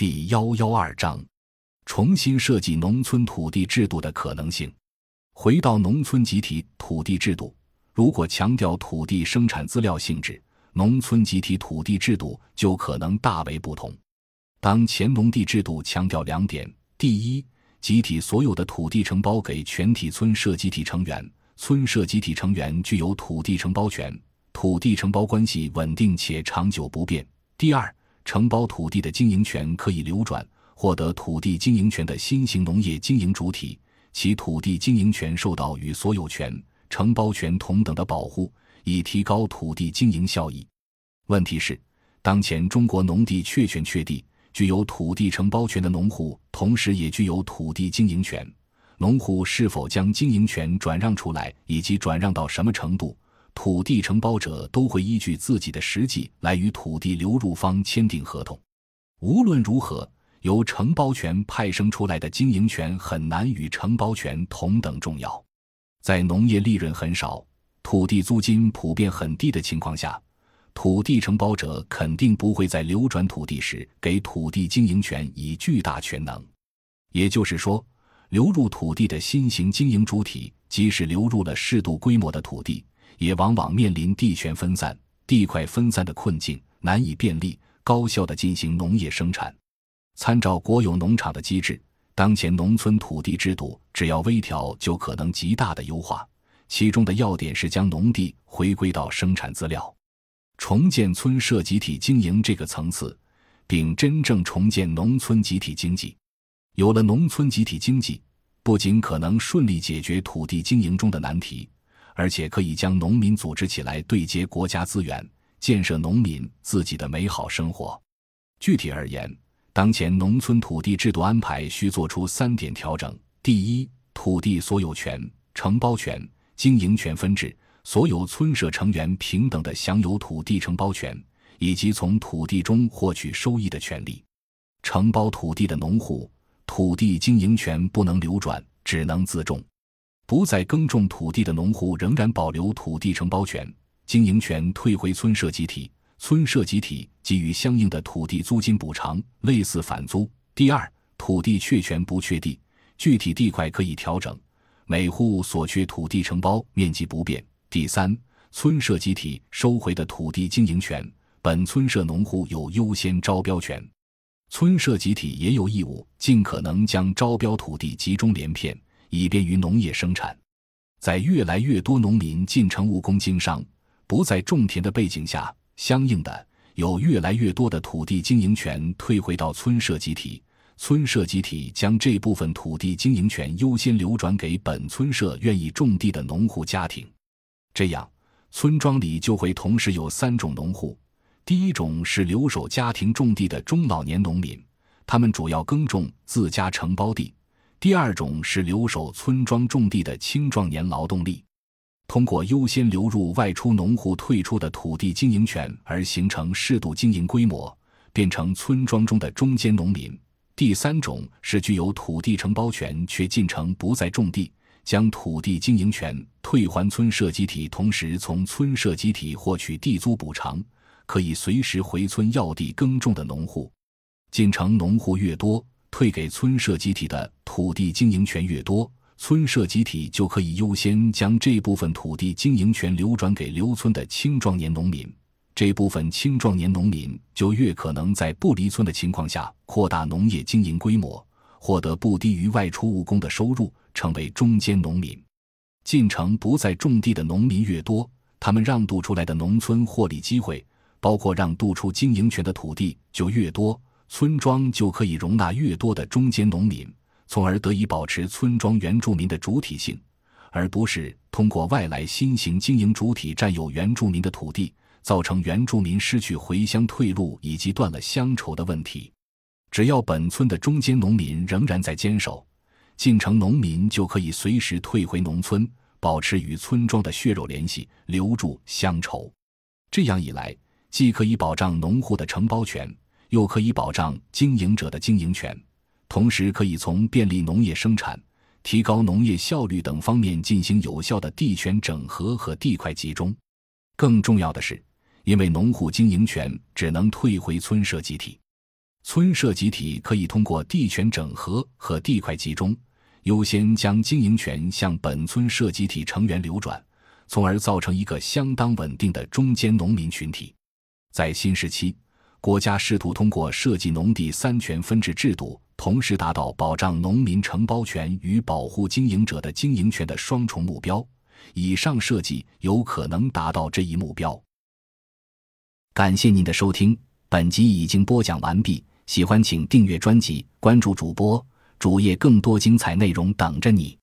第幺幺二章，重新设计农村土地制度的可能性。回到农村集体土地制度，如果强调土地生产资料性质，农村集体土地制度就可能大为不同。当前农地制度强调两点：第一，集体所有的土地承包给全体村社集体成员，村社集体成员具有土地承包权，土地承包关系稳定且长久不变；第二。承包土地的经营权可以流转，获得土地经营权的新型农业经营主体，其土地经营权受到与所有权、承包权同等的保护，以提高土地经营效益。问题是，当前中国农地确权确地，具有土地承包权的农户，同时也具有土地经营权。农户是否将经营权转让出来，以及转让到什么程度？土地承包者都会依据自己的实际来与土地流入方签订合同。无论如何，由承包权派生出来的经营权很难与承包权同等重要。在农业利润很少、土地租金普遍很低的情况下，土地承包者肯定不会在流转土地时给土地经营权以巨大权能。也就是说，流入土地的新型经营主体，即使流入了适度规模的土地。也往往面临地权分散、地块分散的困境，难以便利、高效地进行农业生产。参照国有农场的机制，当前农村土地制度只要微调，就可能极大的优化。其中的要点是将农地回归到生产资料，重建村社集体经营这个层次，并真正重建农村集体经济。有了农村集体经济，不仅可能顺利解决土地经营中的难题。而且可以将农民组织起来，对接国家资源，建设农民自己的美好生活。具体而言，当前农村土地制度安排需做出三点调整：第一，土地所有权、承包权、经营权分置，所有村社成员平等的享有土地承包权以及从土地中获取收益的权利。承包土地的农户，土地经营权不能流转，只能自种。不再耕种土地的农户仍然保留土地承包权，经营权退回村社集体，村社集体给予相应的土地租金补偿，类似返租。第二，土地确权不确地，具体地块可以调整，每户所缺土地承包面积不变。第三，村社集体收回的土地经营权，本村社农户有优先招标权，村社集体也有义务尽可能将招标土地集中连片。以便于农业生产，在越来越多农民进城务工经商、不再种田的背景下，相应的有越来越多的土地经营权退回到村社集体，村社集体将这部分土地经营权优先流转给本村社愿意种地的农户家庭。这样，村庄里就会同时有三种农户：第一种是留守家庭种地的中老年农民，他们主要耕种自家承包地。第二种是留守村庄种地的青壮年劳动力，通过优先流入外出农户退出的土地经营权而形成适度经营规模，变成村庄中的中间农民。第三种是具有土地承包权却进城不再种地，将土地经营权退还村社集体，同时从村社集体获取地租补偿，可以随时回村要地耕种的农户。进城农户越多。退给村社集体的土地经营权越多，村社集体就可以优先将这部分土地经营权流转给留村的青壮年农民。这部分青壮年农民就越可能在不离村的情况下扩大农业经营规模，获得不低于外出务工的收入，成为中间农民。进城不再种地的农民越多，他们让渡出来的农村获利机会，包括让渡出经营权的土地就越多。村庄就可以容纳越多的中间农民，从而得以保持村庄原住民的主体性，而不是通过外来新型经营主体占有原住民的土地，造成原住民失去回乡退路以及断了乡愁的问题。只要本村的中间农民仍然在坚守，进城农民就可以随时退回农村，保持与村庄的血肉联系，留住乡愁。这样一来，既可以保障农户的承包权。又可以保障经营者的经营权，同时可以从便利农业生产、提高农业效率等方面进行有效的地权整合和地块集中。更重要的是，因为农户经营权只能退回村社集体，村社集体可以通过地权整合和地块集中，优先将经营权向本村社集体成员流转，从而造成一个相当稳定的中间农民群体。在新时期，国家试图通过设计农地三权分置制度，同时达到保障农民承包权与保护经营者的经营权的双重目标。以上设计有可能达到这一目标。感谢您的收听，本集已经播讲完毕。喜欢请订阅专辑，关注主播主页，更多精彩内容等着你。